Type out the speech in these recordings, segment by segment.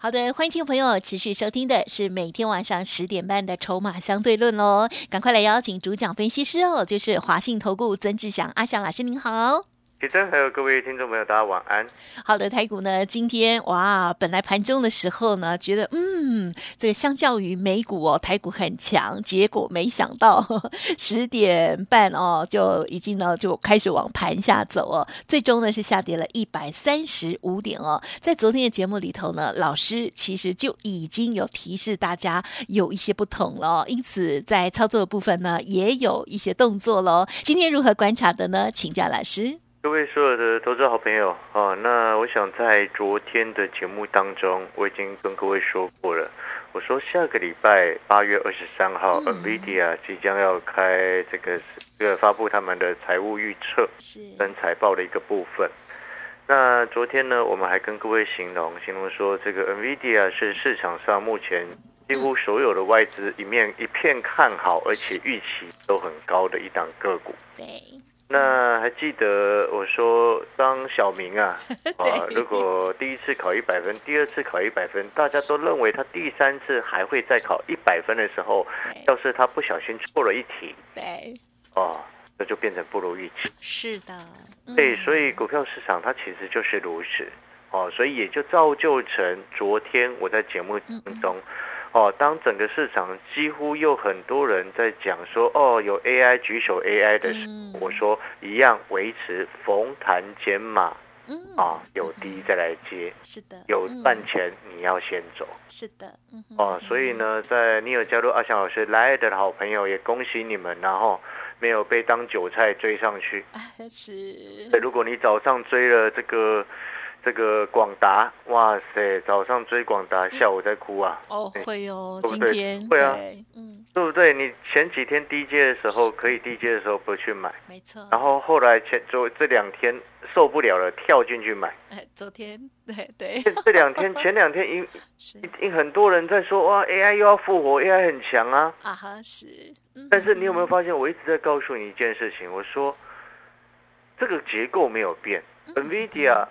好的，欢迎听众朋友持续收听的是每天晚上十点半的《筹码相对论》喽，赶快来邀请主讲分析师哦，就是华信投顾曾志祥阿祥老师，您好。铁真，还有各位听众朋友，大家晚安。好的，台股呢，今天哇，本来盘中的时候呢，觉得嗯，这个相较于美股哦，台股很强，结果没想到 十点半哦，就已经呢就开始往盘下走哦，最终呢是下跌了一百三十五点哦。在昨天的节目里头呢，老师其实就已经有提示大家有一些不同了，因此在操作的部分呢，也有一些动作喽。今天如何观察的呢？请教老师。各位所有的投资好朋友啊，那我想在昨天的节目当中，我已经跟各位说过了。我说下个礼拜八月二十三号，NVIDIA 即将要开这个这个发布他们的财务预测跟财报的一个部分。那昨天呢，我们还跟各位形容形容说，这个 NVIDIA 是市场上目前几乎所有的外资一面一片看好，而且预期都很高的一档个股。对。那还记得我说，当小明啊，啊，如果第一次考一百分，第二次考一百分，大家都认为他第三次还会再考一百分的时候，要是他不小心错了一题，对，哦，那就变成不如预期。是的，对，所以股票市场它其实就是如此，哦，所以也就造就成昨天我在节目当中。哦，当整个市场几乎又很多人在讲说，哦，有 AI 举手 AI 的时候，我说一样维持逢弹减码，啊，有低再来接，是的，有赚钱你要先走，是的，哦，所以呢，在你有加入阿翔老师来的好朋友，也恭喜你们，然后没有被当韭菜追上去，是，如果你早上追了这个。这个广达，哇塞，早上追广达，下午在哭啊！哦，会哦，今天会啊，嗯，对不对？你前几天低阶的时候可以低阶的时候不去买，没错。然后后来前昨这两天受不了了，跳进去买。哎，昨天对对，这两天 前两天因因很多人在说哇，AI 又要复活，AI 很强啊。啊哈是，但是你有没有发现，我一直在告诉你一件事情，我说这个结构没有变，NVIDIA。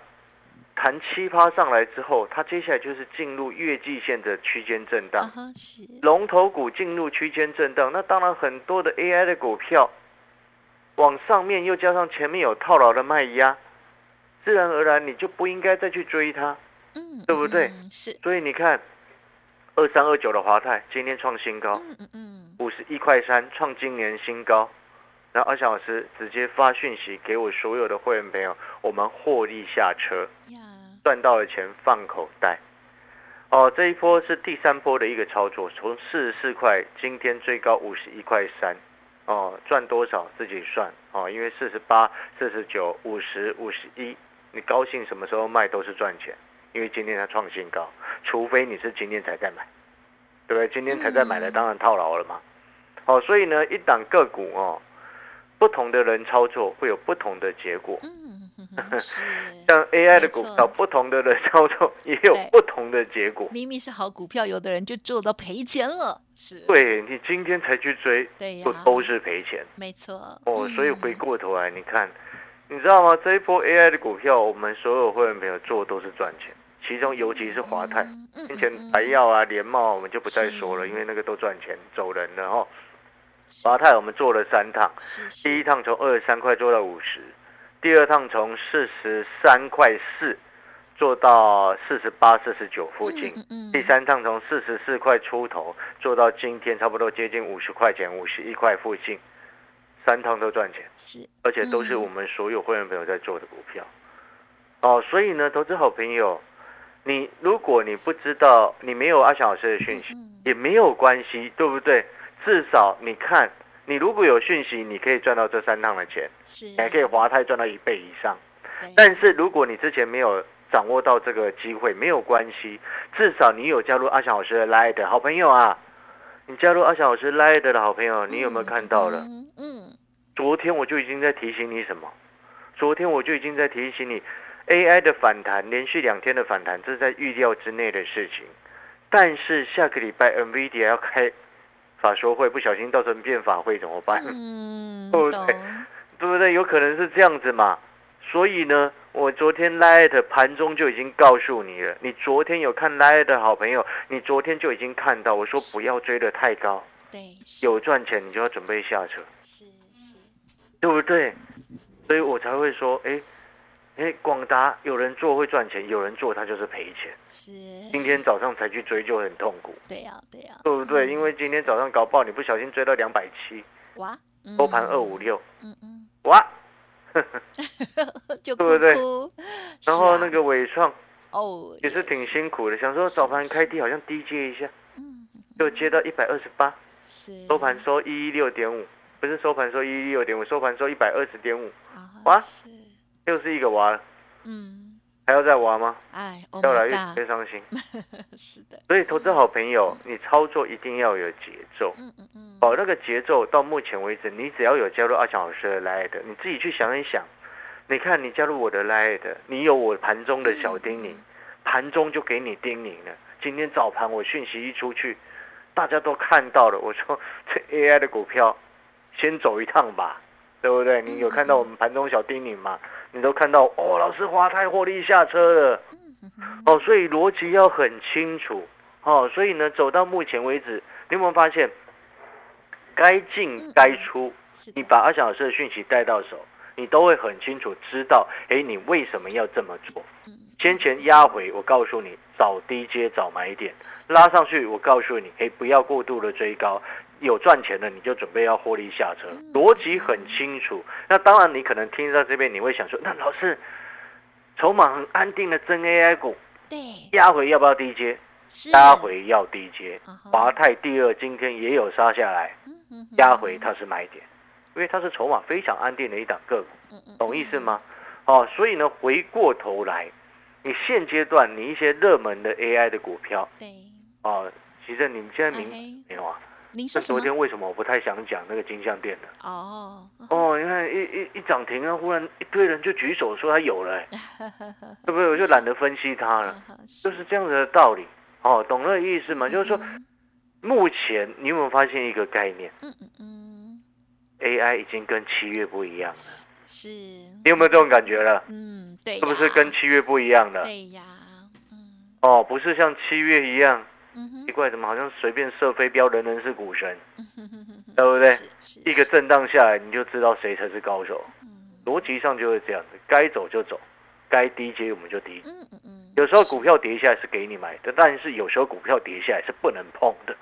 弹七趴上来之后，它接下来就是进入月季线的区间震荡，龙头股进入区间震荡，那当然很多的 AI 的股票往上面又加上前面有套牢的卖压，自然而然你就不应该再去追它，嗯，对不对？是，所以你看二三二九的华泰今天创新高，嗯嗯嗯，五十一块三创今年新高。然后阿翔老师直接发讯息给我所有的会员朋友，我们获利下车，赚到的钱放口袋。哦，这一波是第三波的一个操作，从四十四块，今天最高五十一块三，哦，赚多少自己算哦，因为四十八、四十九、五十五十一，你高兴什么时候卖都是赚钱，因为今天它创新高，除非你是今天才在买，对不对？今天才在买的当然套牢了嘛。哦，所以呢，一档个股哦。不同的人操作会有不同的结果。嗯，像 AI 的股票，不同的人操作也有不同的结果。明明是好股票，有的人就做到赔钱了。是，对你今天才去追，对呀，都是赔钱。没错。哦，所以回过头来，你看，你知道吗？这一波 AI 的股票，我们所有会员朋友做都是赚钱，其中尤其是华泰，之前白药啊、联茂，我们就不再说了，因为那个都赚钱走人了哈。华泰我们做了三趟，第一趟从二十三块做到五十，第二趟从四十三块四做到四十八、四十九附近，第三趟从四十四块出头做到今天差不多接近五十块钱、五十一块附近，三趟都赚钱，是，而且都是我们所有会员朋友在做的股票。哦，所以呢，投资好朋友，你如果你不知道，你没有阿翔老师的讯息，也没有关系，对不对？至少你看，你如果有讯息，你可以赚到这三趟的钱，是，还可以华泰赚到一倍以上。但是如果你之前没有掌握到这个机会，没有关系，至少你有加入阿翔老师的 Line 的好朋友啊，你加入阿翔老师 Line 的好朋友，你有没有看到了？嗯，昨天我就已经在提醒你什么？昨天我就已经在提醒你，AI 的反弹，连续两天的反弹，这是在预料之内的事情。但是下个礼拜 NVIDIA 要开法说会，不小心到时候变法会怎么办？嗯，对不对？对不对？有可能是这样子嘛。所以呢，我昨天 Light 盘中就已经告诉你了。你昨天有看 Light 的好朋友，你昨天就已经看到，我说不要追得太高。对，有赚钱你就要准备下车，是是，对不对？所以我才会说，哎，哎，广达有人做会赚钱，有人做他就是赔钱。是，今天早上才去追就很痛苦，对呀对呀，对不对？因为今天早上搞爆，你不小心追到两百七，哇，收盘二五六，嗯嗯，哇，就对不对哭然后那个伟创哦也是挺辛苦的，想说早盘开低好像低接一下，嗯。就接到一百二十八，是。收盘收一一六点五，不是收盘收一一六点五，收盘收一百二十点五，啊哇是又是一个娃了，嗯，还要再娃吗？哎，Oh 越来越越伤心。是的，所以，投资好朋友，你操作一定要有节奏。嗯嗯嗯，哦，那个节奏到目前为止，你只要有加入阿强老师的 Light，你自己去想一想。你看，你加入我的 Light，你有我盘中的小叮咛，盘中就给你叮咛了。今天早盘我讯息一出去，大家都看到了。我说 这 AI 的股票先走一趟吧，对不对？你有看到我们盘中小叮咛吗？你都看到哦，老师华泰获利下车了。哦，所以逻辑要很清楚。哦，所以呢，走到目前为止，你有没有发现，该进该出，你把阿翔老师的讯息带到手，你都会很清楚知道，哎，你为什么要这么做？先前压回，我告诉你，找低阶找买点，拉上去，我告诉你，哎，不要过度的追高，有赚钱的你就准备要获利下车，逻辑很清楚。那当然，你可能听到这边，你会想说，那老师，筹码很安定的真 AI 股，对，压回要不要低接？是压回要低接。华泰第二今天也有杀下来，压回它是买点，因为它是筹码非常安定的一档个股，懂意思吗？哦，所以呢，回过头来，你现阶段你一些热门的 AI 的股票对，哦，其实你们现在明哎没有啊？您说什么？那昨天为什么我不太想讲那个金项店的？哦，哦，你看一一一涨停啊，忽然一堆人就举手说他有了、欸，对不对？我就懒得分析它了，嗯就是这样子的道理。哦，懂那个意思吗？就是说，嗯目前你有没有发现一个概念嗯嗯嗯，？AI 已经跟七月不一样了，是，你有没有这种感觉了？嗯，对，是不是跟七月不一样了？对呀，嗯哦，不是像七月一样，嗯奇怪，怎么好像随便射飞镖，人人是股神，对不对？一个震荡下来，你就知道谁才是高手。嗯逻辑上就是这样子，该走就走，该低接我们就低。嗯嗯嗯，有时候股票跌下来是给你买的，但是有时候股票跌下来是不能碰的，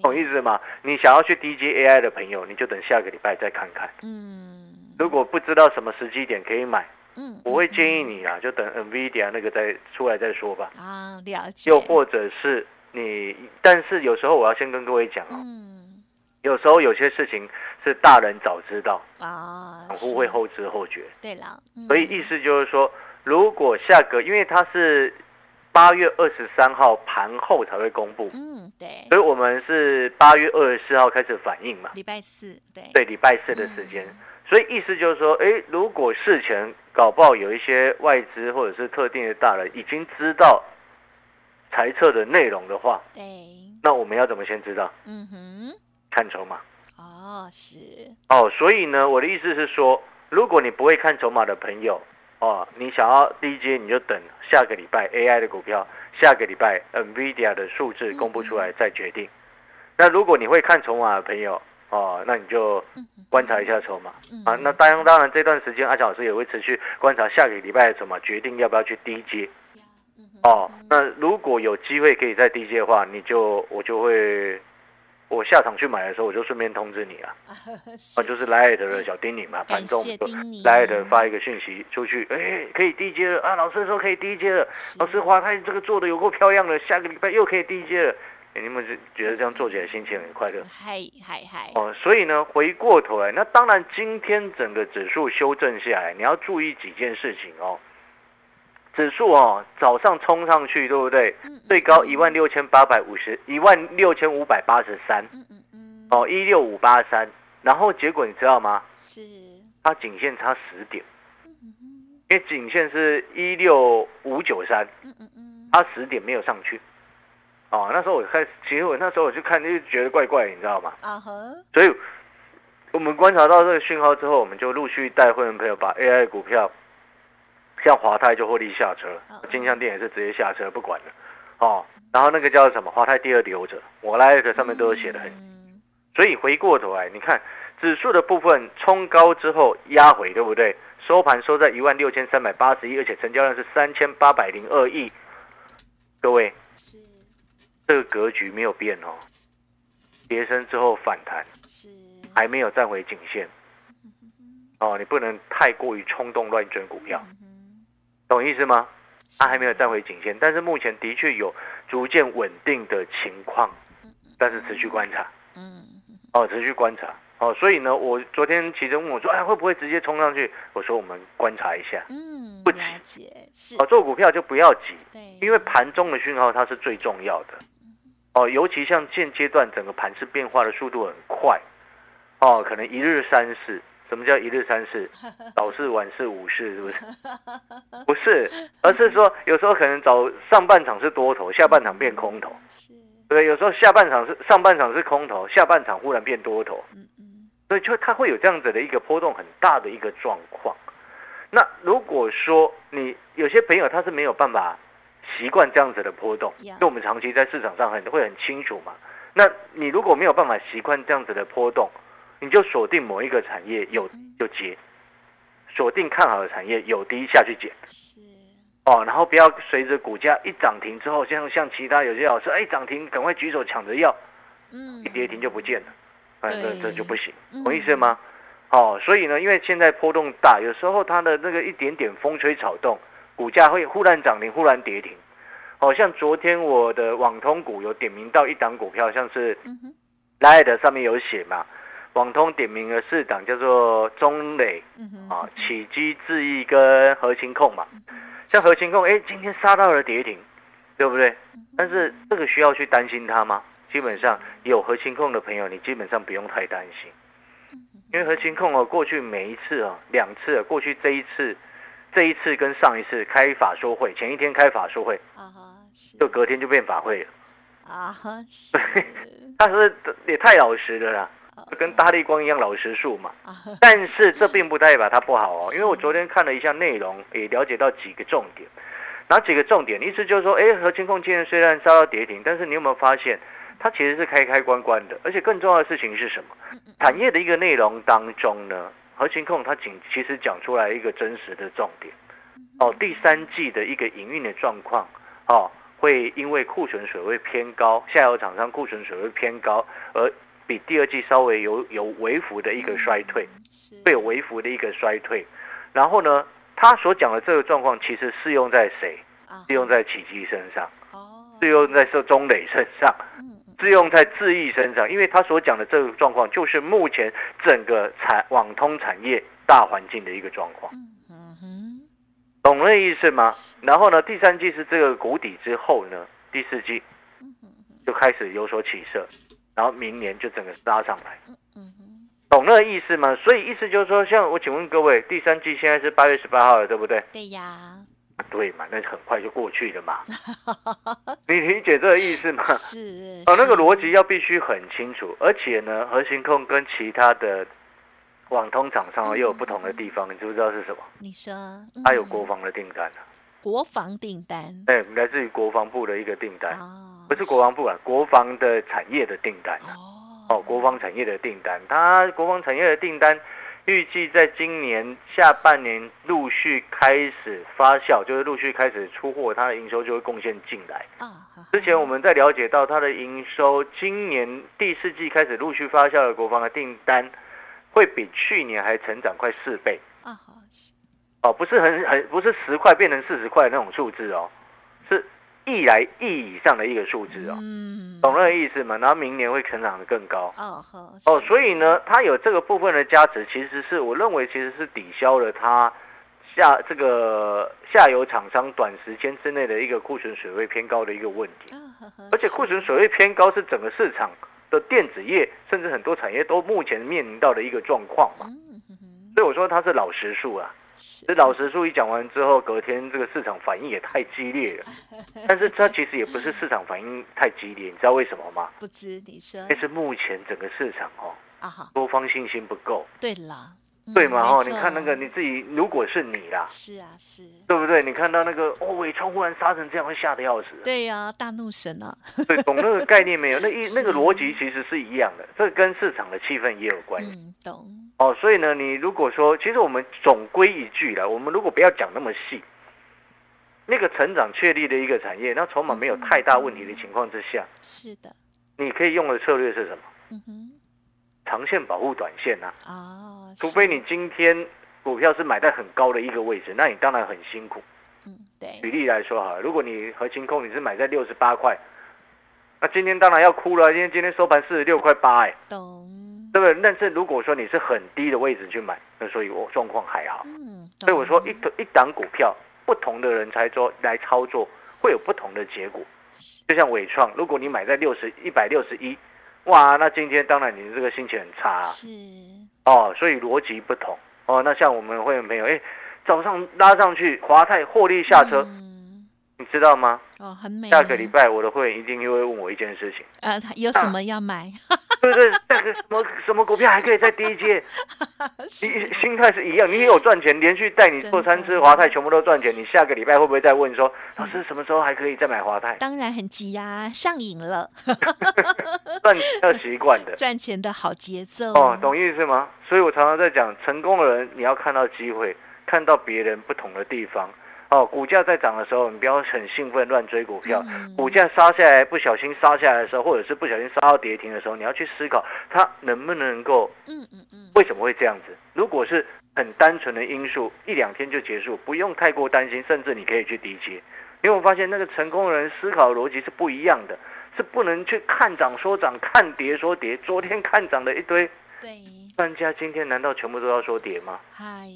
懂意思吗？你想要去 DJ AI 的朋友，你就等下个礼拜再看看。嗯如果不知道什么时机点可以买，嗯，我会嗯建议你啊，就等 NVIDIA 那个再出来再说吧。啊，了解，又或者是你，但是有时候我要先跟各位讲哦，嗯。有时候有些事情是大人早知道，啊，散户会后知后觉。对了，嗯。所以意思就是说，如果下个，因为它是八月二十三号盘后才会公布，嗯对，所以我们是八月二十四号开始反应嘛，礼拜四对。对，礼拜四的时间。嗯。所以意思就是说，哎，如果事前搞不好有一些外资或者是特定的大人已经知道猜测的内容的话，对，那我们要怎么先知道？嗯哼，看筹码。哦是，哦，所以呢，我的意思是说，如果你不会看筹码的朋友，哦，你想要低阶，你就等下个礼拜 AI 的股票，下个礼拜 NVIDIA 的数字公布出来再决定。那如果你会看筹码的朋友，哦，那你就观察一下筹码啊。那当然，当然这段时间阿强老师也会持续观察下个礼拜的筹码，决定要不要去低阶。哦，那如果有机会可以再低阶的话，你就我就会，我下场去买的时候，我就顺便通知你啊。啊，就是莱尔的小丁你嘛，感盘中就谢叮咛莱尔的发一个讯息出去，哎，可以低阶了啊！老师说可以低阶了，老师华泰这个做的有够漂亮的，下个礼拜又可以低阶了，哎你们是觉得这样做起来心情很快乐嗨嗨嗨，哦？所以呢，回过头来，那当然今天整个指数修正下来，你要注意几件事情哦。指数哦，早上冲上去，对不对？嗯最高一万六千八百五十，一万六千五百八十三。嗯嗯嗯，哦，一六五八三，然后结果你知道吗？是，它颈线差十点，因为颈线是一六五九三，嗯嗯嗯，它十点没有上去。哦，那时候我开始，其实我那时候我就看就觉得怪怪，你知道吗？啊哈，所以我们观察到这个讯号之后，我们就陆续带会员朋友把 AI 股票，像华泰就获利下车嗯，金像店也是直接下车不管了。哦，然后那个叫什么华泰第二留着，我来的上面都有写的很嗯所以回过头来，你看指数的部分冲高之后压回，对不对？收盘收在一万六千三百八十一，而且成交量是三千八百零二亿。各位，是这个格局没有变哦，跌升之后反弹，是，还没有站回颈线。哦，你不能太过于冲动乱追股票，嗯懂意思吗？它还没有站回颈线，但是目前的确有逐渐稳定的情况，但是持续观察。嗯哦，持续观察哦，所以呢，我昨天其实问我说，哎，会不会直接冲上去？我说我们观察一下。嗯，不急哦，，做股票就不要急，对，因为盘中的讯号它是最重要的。哦，尤其像现阶段整个盘势变化的速度很快，哦，可能一日三市。什么叫一日三市？早市、晚市、午市，是不是？不是，而是说有时候可能早上半场是多头，下半场变空头。是，对，有时候下半场是上半场是空头，下半场忽然变多头。嗯嗯所以就它会有这样子的一个波动很大的一个状况。那如果说你有些朋友他是没有办法习惯这样子的波动，因呀为我们长期在市场上很会很清楚嘛。那你如果没有办法习惯这样子的波动，你就锁定某一个产业有就接，锁定看好的产业有低下去捡是，哦，然后不要随着股价一涨停之后，像像其他有些老师哎涨停赶快举手抢着要，嗯一跌停就不见了，哎，这对这就不行，嗯懂意思吗？哦，所以呢，因为现在波动大，有时候它的那个一点点风吹草动，股价会忽然涨停，忽然跌停。哦，像昨天我的网通股有点名到一档股票，像是嗯哼，Light 上面有写嘛，网通点名了四档，叫做中磊啊、启基、智毅跟核情控嘛。像核情控，哎，今天杀到了跌停，对不对？但是这个需要去担心它吗？基本上有核情控的朋友，你基本上不用太担心，因为核情控哦，过去每一次哦，两次哦，过去这一次，这一次跟上一次开法说会，前一天开法说会，啊就隔天就变法会了。啊哈，是，他是也太老实了啦，跟大力光一样老实树嘛。但是这并不代表它不好哦，因为我昨天看了一下内容，也了解到几个重点。哪几个重点？意思就是说，哎，和清控今天虽然杀到跌停，但是你有没有发现，它其实是开开关关的？而且更重要的事情是什么？产业的一个内容当中呢，核清控它仅其实讲出来一个真实的重点。哦，第三季的一个营运的状况，哦，会因为库存水位偏高，下游厂商库存水位偏高，而比第二季稍微有有微幅的一个衰退。是，会有微幅的一个衰退。然后呢，他所讲的这个状况其实适用在谁？啊适用在奇迹身上，哦，适用在这中磊身上，嗯嗯适用在智毅身上，因为他所讲的这个状况就是目前整个产网通产业大环境的一个状况，嗯嗯哼，懂那意思吗？然后呢，第三季是这个谷底之后呢，第四季就开始有所起色，然后明年就整个拉上来。嗯哼，懂那个意思吗？所以意思就是说，像我请问各位，第三季现在是八月十八号了，对不对？对呀，对嘛，那很快就过去了嘛。你理解这个意思吗？是，哦，那个是逻辑要必须很清楚，而且呢，核心控跟其他的网通厂商又有不同的地方，你知不知道是什么？你说，它有嗯国防的订单啊，国防订单哎，来自于国防部的一个订单，哦，不是国防部啊，国防的产业的订单啊。哦，哦，国防产业的订单，它国防产业的订单预计在今年下半年陆续开始发酵，就是陆续开始出货，它的营收就会贡献进来。之前我们在了解到它的营收，今年第四季开始陆续发酵的国防的订单，会比去年还成长快四倍。啊，好哦，不是很很不是十块变成四十块那种数字哦，是亿来亿以上的一个数字哦，嗯，懂那个意思吗？然后明年会成长的更高。哦，好哦，所以呢，它有这个部分的价值，其实是我认为其实是抵消了它下这个下游厂商短时间之内的一个库存水位偏高的一个问题。啊，呵呵而且库存水位偏高是整个市场的电子业，甚至很多产业都目前面临到的一个状况嘛。所以我说它是老实数啊。这老实数一讲完之后，隔天这个市场反应也太激烈了。但是它其实也不是市场反应太激烈，你知道为什么吗？不知你说。但是目前整个市场哦，啊多方信心不够。对了。对嘛？哦，你看那个你自己，如果是你啦，是啊，是，对不对？你看到那个哦，伟创忽然杀成这样，会吓得要死。对呀，大怒神啊！对，懂那个概念没有？那一 那个逻辑其实是一样的，这跟市场的气氛也有关系。嗯，懂。哦，所以呢，你如果说，其实我们总归一句了，我们如果不要讲那么细，那个成长确立的一个产业，那筹码没有太大问题的情况之下，是的，你可以用的策略是什么？嗯哼。长线保护短线呐，哦，除非你今天股票是买在很高的一个位置，那你当然很辛苦。嗯，对。举例来说哈，如果你核心控你是买在六十八块，那今天当然要哭了，因为今天收盘四十六块八，哎，懂，对不对？但是如果说你是很低的位置去买，那所以我状况还好。嗯，所以我说一一档股票，不同的人才做来操作，会有不同的结果。就像伟创，如果你买在六十一百六十一。哇，那今天当然你这个心情很差，是哦，所以逻辑不同哦。那像我们会员朋友，哎，早上拉上去，华泰获利下车，你知道吗？哦，很美。下个礼拜我的会员一定又会问我一件事情，呃，他有什么要买？对对，那个什么什么股票还可以在低阶，你心态是一样，你有赚钱，连续带你做三次华泰，全部都赚钱。你下个礼拜会不会再问说，老师什么时候还可以再买华泰？当然很急呀，上瘾了，赚要习惯的，赚钱的好节奏哦，懂意思吗？所以我常常在讲，成功的人你要看到机会，看到别人不同的地方。哦，股价在涨的时候，你不要很兴奋乱追股票。股价杀下来，不小心杀下来的时候，或者是不小心杀到跌停的时候，你要去思考它能不能够，嗯嗯嗯，为什么会这样子？如果是很单纯的因素，一两天就结束，不用太过担心，甚至你可以去低接。因为我发现那个成功的人思考逻辑是不一样的，是不能去看涨说涨，看跌说跌。昨天看涨的一堆对专家，今天难道全部都要说跌吗？嗨。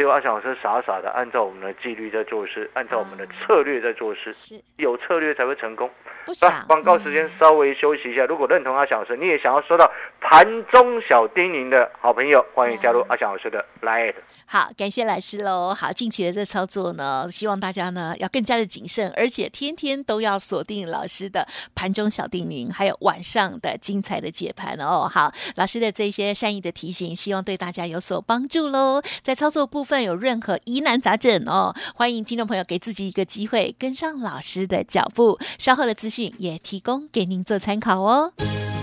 结果阿翔老师傻傻的按照我们的纪律在做事，按照我们的策略在做事。是，有策略才会成功。不傻。广告时间稍微休息一下。如果认同阿翔老师，你也想要收到盘中小叮咛的好朋友，欢迎加入阿翔老师的 Line。好，感谢老师喽。好，近期的这操作呢，希望大家呢要更加的谨慎，而且天天都要锁定老师的盘中小叮咛，还有晚上的精彩的解盘哦。好，老师的这些善意的提醒，希望对大家有所帮助喽。在操作部分有任何疑难杂症哦，欢迎听众朋友给自己一个机会，跟上老师的脚步。稍后的资讯也提供给您做参考哦。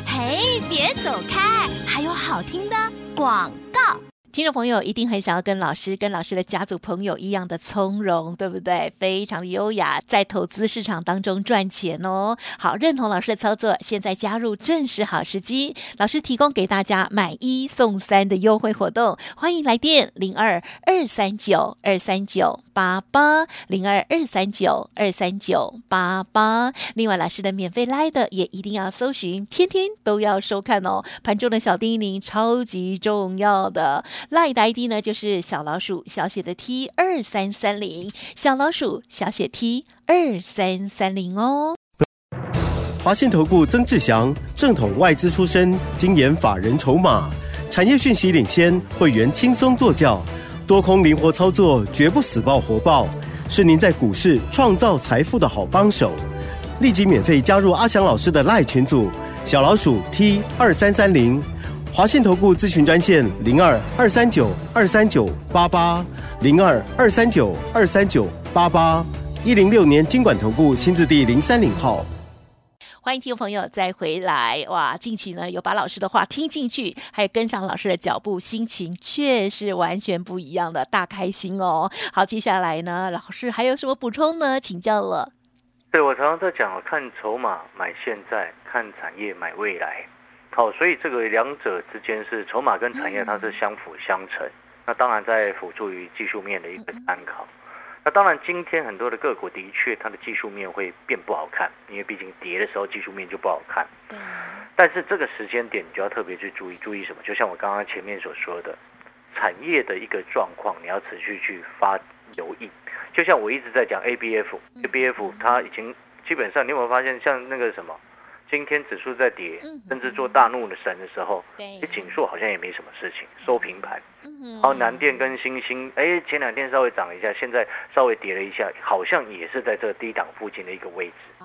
嘿，别走开，还有好听的广告。听众朋友一定很想要跟老师、跟老师的家族朋友一样的从容，对不对？非常的优雅，在投资市场当中赚钱哦。好，认同老师的操作，现在加入正是好时机。老师提供给大家买一送三的优惠活动，欢迎来电零二二三九二三九八八零二二三九二三九八八。另外，老师的免费来的也一定要搜寻，天天都要收看哦。盘中的小叮咛超级重要的。赖的 ID 呢，就是小老鼠小写的 T 二三三零，小老鼠小写 T 二三三零哦。华信投顾曾志祥，正统外资出身，精研法人筹码，产业讯息领先，会员轻松做教，多空灵活操作，绝不死爆活爆，是您在股市创造财富的好帮手。立即免费加入阿祥老师的赖群组，小老鼠 T 二三三零。华信投顾咨询专线零二二三九二三九八八零二二三九二三九八八一零六年经管投顾新字第零三零号，欢迎听众朋友再回来哇！近期呢有把老师的话听进去，还有跟上老师的脚步，心情却是完全不一样的，大开心哦！好，接下来呢，老师还有什么补充呢？请教了。对我常常在讲，看筹码买现在，看产业买未来。好，所以这个两者之间是筹码跟产业，它是相辅相成。那当然在辅助于技术面的一个参考。那当然，今天很多的个股的确它的技术面会变不好看，因为毕竟跌的时候技术面就不好看。但是这个时间点，你就要特别去注意，注意什么？就像我刚刚前面所说的，产业的一个状况，你要持续去发留意。就像我一直在讲 A B F，A B F 它已经基本上，你有没有发现，像那个什么？今天指数在跌，甚至做大怒的神的时候，对，锦硕好像也没什么事情，收平盘。然后南电跟星星，哎，前两天稍微涨一下，现在稍微跌了一下，好像也是在这个低档附近的一个位置。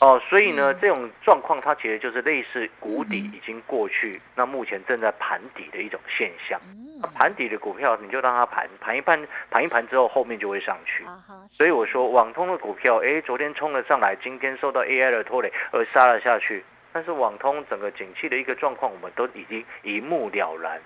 哦，所以呢，这种状况它其实就是类似谷底已经过去，那目前正在盘底的一种现象。盘底的股票你就让它盘盘一盘，盘一盘之后后面就会上去。所以我说网通的股票，哎，昨天冲了上来，今天受到 AI 的拖累而杀了下去。但是网通整个景气的一个状况，我们都已经一目了然。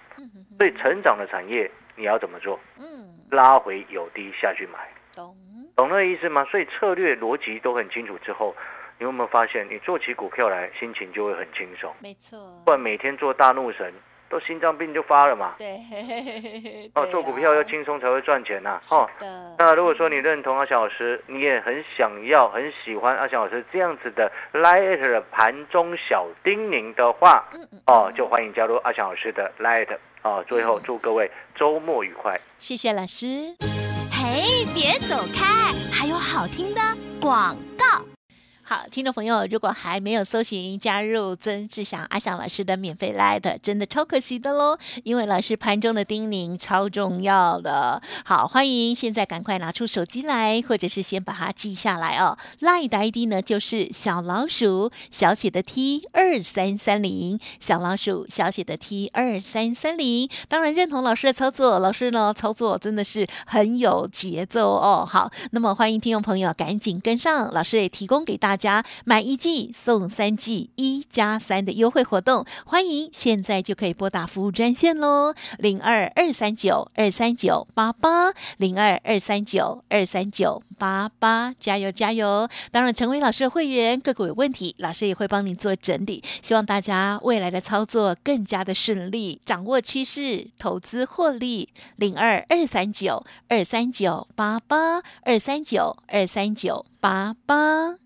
所以成长的产业你要怎么做？嗯，拉回有低下去买。懂懂那意思吗？所以策略逻辑都很清楚之后。你有没有发现，你做起股票来，心情就会很轻松？没错，不然每天做大怒神，都心脏病就发了嘛。对，哦，做股票要轻松才会赚钱呐。哦，那如果说你认同阿翔老师，你也很想要、很喜欢阿翔老师这样子的 Light 的盘中小叮咛的话嗯，哦，就欢迎加入阿翔老师的 Light。哦，最后祝各位周末愉快。谢谢老师。嘿，别走开，还有好听的广告。好，听众朋友，如果还没有搜寻加入曾志祥阿祥老师的免费来的，真的超可惜的喽！因为老师盘中的叮咛超重要的。好，欢迎现在赶快拿出手机来，或者是先把它记下来哦。Line 的 ID 呢就是小老鼠小写的 T 二三三零，小老鼠小写的 T 二三三零。当然认同老师的操作，老师呢操作真的是很有节奏哦。好，那么欢迎听众朋友赶紧跟上，老师也提供给大。家买一季送三季，一加三的优惠活动，欢迎现在就可以拨打服务专线喽，零二二三九二三九八八，零二二三九二三九八八，加油加油！当然，成为老师的会员，个股有问题，老师也会帮你做整理，希望大家未来的操作更加的顺利，掌握趋势，投资获利，零二二三九二三九八八，二三九二三九八八。